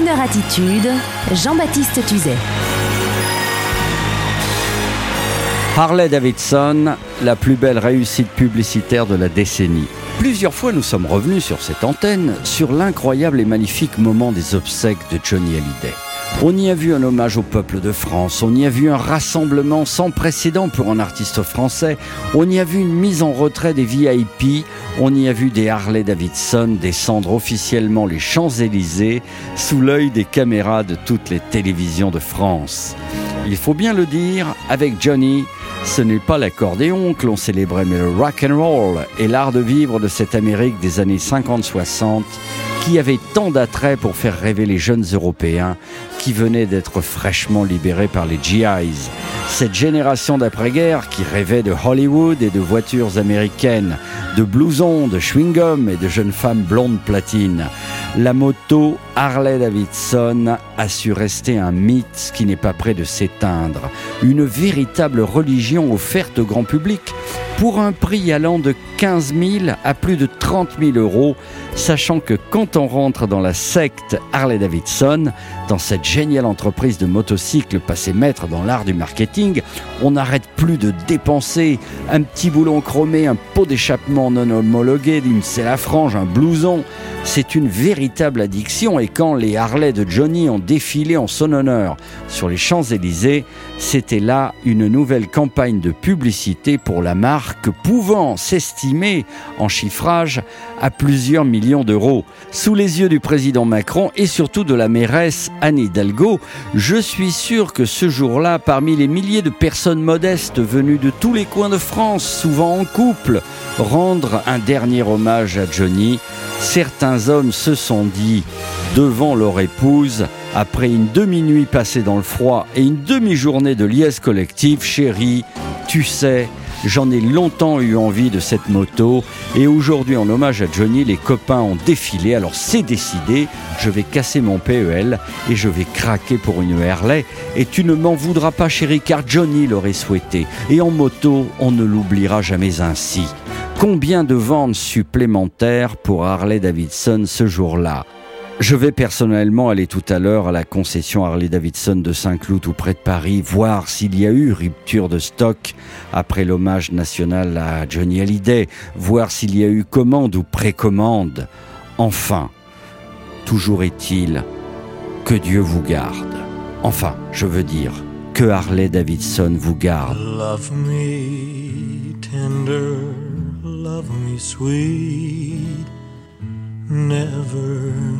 Stoner Attitude, Jean-Baptiste Tuzet. Harley Davidson, la plus belle réussite publicitaire de la décennie. Plusieurs fois nous sommes revenus sur cette antenne sur l'incroyable et magnifique moment des obsèques de Johnny Hallyday. On y a vu un hommage au peuple de France, on y a vu un rassemblement sans précédent pour un artiste français, on y a vu une mise en retrait des VIP, on y a vu des Harley Davidson descendre officiellement les Champs-Élysées sous l'œil des caméras de toutes les télévisions de France. Il faut bien le dire, avec Johnny, ce n'est pas l'accordéon que l'on célébrait, mais le rock and roll et l'art de vivre de cette Amérique des années 50-60 qui avait tant d'attrait pour faire rêver les jeunes Européens qui venaient d'être fraîchement libérés par les GIs. Cette génération d'après-guerre qui rêvait de Hollywood et de voitures américaines, de blousons, de chewing-gum et de jeunes femmes blondes platines. La moto Harley Davidson a su rester un mythe qui n'est pas prêt de s'éteindre. Une véritable religion offerte au grand public pour un prix allant de 15 000 à plus de 30 000 euros, sachant que quand on rentre dans la secte Harley Davidson, dans cette géniale entreprise de motocycles passé maître dans l'art du marketing, on n'arrête plus de dépenser un petit boulon chromé, un pot d'échappement non homologué, une selle à frange, un blouson. C'est une véritable addiction quand les Harley de Johnny ont défilé en son honneur sur les Champs-Élysées, c'était là une nouvelle campagne de publicité pour la marque pouvant s'estimer en chiffrage à plusieurs millions d'euros. Sous les yeux du président Macron et surtout de la mairesse Anne Hidalgo, je suis sûr que ce jour-là, parmi les milliers de personnes modestes venues de tous les coins de France, souvent en couple, rendre un dernier hommage à Johnny, certains hommes se sont dit, devant leur épouse, après une demi-nuit passée dans le froid et une demi-journée de liesse collective, chérie, tu sais, J'en ai longtemps eu envie de cette moto et aujourd'hui en hommage à Johnny, les copains ont défilé. Alors c'est décidé, je vais casser mon PEL et je vais craquer pour une Harley. Et tu ne m'en voudras pas chérie car Johnny l'aurait souhaité. Et en moto, on ne l'oubliera jamais ainsi. Combien de ventes supplémentaires pour Harley Davidson ce jour-là? Je vais personnellement aller tout à l'heure à la concession Harley-Davidson de Saint-Cloud ou près de Paris, voir s'il y a eu rupture de stock après l'hommage national à Johnny Hallyday, voir s'il y a eu commande ou précommande. Enfin, toujours est-il que Dieu vous garde. Enfin, je veux dire, que Harley-Davidson vous garde. Love me tender, love me sweet. never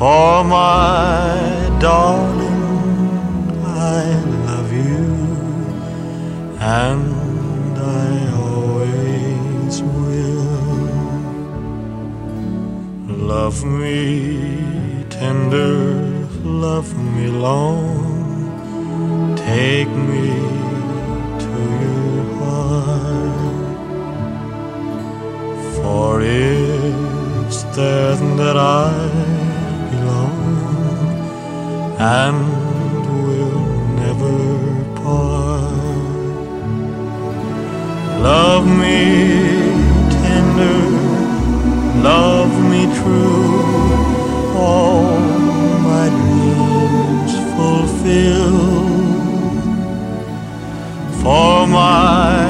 for my darling, I love you, and I always will. Love me tender, love me long, take me to your heart, for it's there that I and we'll never part. Love me tender, love me true, all my dreams fulfill. For my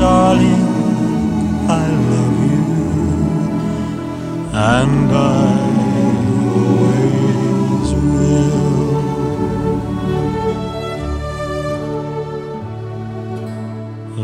darling, I love you, and I.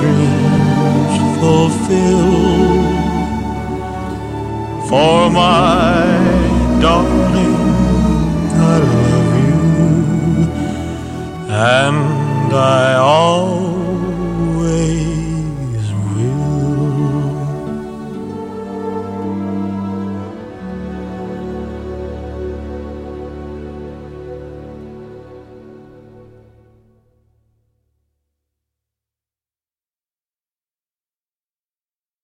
dreams fulfill. For my darling, I love you, and I always